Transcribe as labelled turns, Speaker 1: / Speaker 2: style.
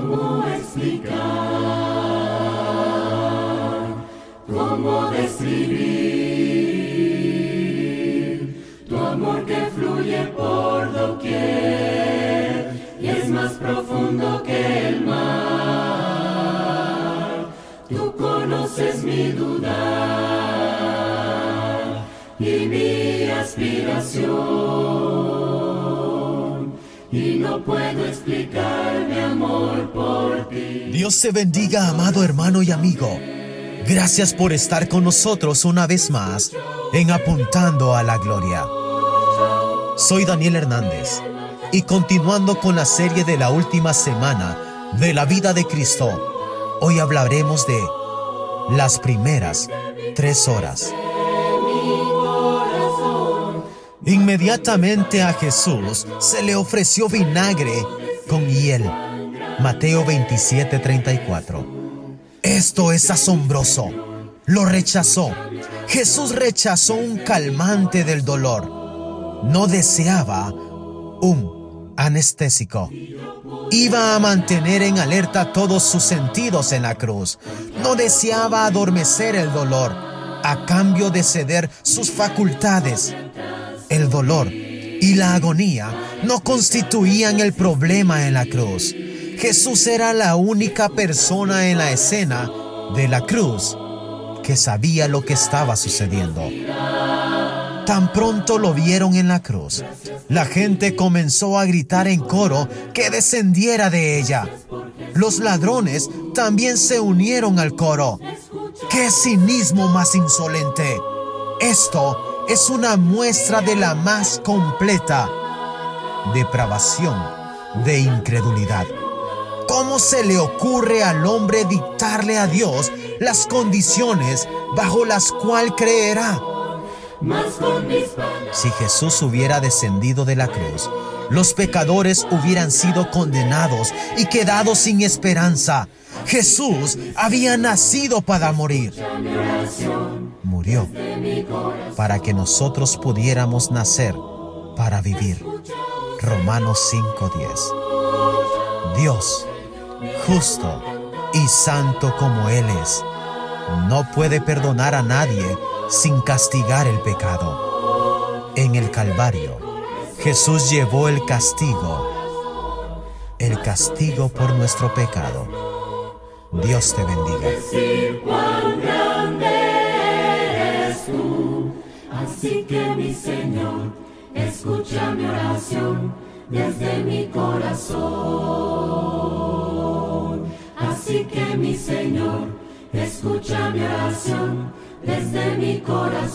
Speaker 1: cómo explicar, cómo describir tu amor que fluye por doquier y es más profundo que el mar. Tú conoces mi duda y mi aspiración no puedo explicar mi amor por ti.
Speaker 2: Dios te bendiga, amado hermano y amigo. Gracias por estar con nosotros una vez más en Apuntando a la Gloria. Soy Daniel Hernández y continuando con la serie de la última semana de la vida de Cristo, hoy hablaremos de las primeras tres horas. Inmediatamente a Jesús se le ofreció vinagre con hiel. Mateo 27:34. Esto es asombroso. Lo rechazó. Jesús rechazó un calmante del dolor. No deseaba un anestésico. Iba a mantener en alerta todos sus sentidos en la cruz. No deseaba adormecer el dolor a cambio de ceder sus facultades. El dolor y la agonía no constituían el problema en la cruz. Jesús era la única persona en la escena de la cruz que sabía lo que estaba sucediendo. Tan pronto lo vieron en la cruz, la gente comenzó a gritar en coro que descendiera de ella. Los ladrones también se unieron al coro. ¡Qué cinismo más insolente! Esto es una muestra de la más completa depravación de incredulidad. ¿Cómo se le ocurre al hombre dictarle a Dios las condiciones bajo las cuales creerá? Si Jesús hubiera descendido de la cruz, los pecadores hubieran sido condenados y quedado sin esperanza. Jesús había nacido para morir. Murió para que nosotros pudiéramos nacer para vivir. Romanos 5:10. Dios, justo y santo como Él es, no puede perdonar a nadie sin castigar el pecado. En el Calvario, Jesús llevó el castigo, el castigo por nuestro pecado. Dios te bendiga.
Speaker 1: Así que mi Señor, escucha mi oración desde mi corazón. Así que mi Señor, escucha mi oración desde mi corazón.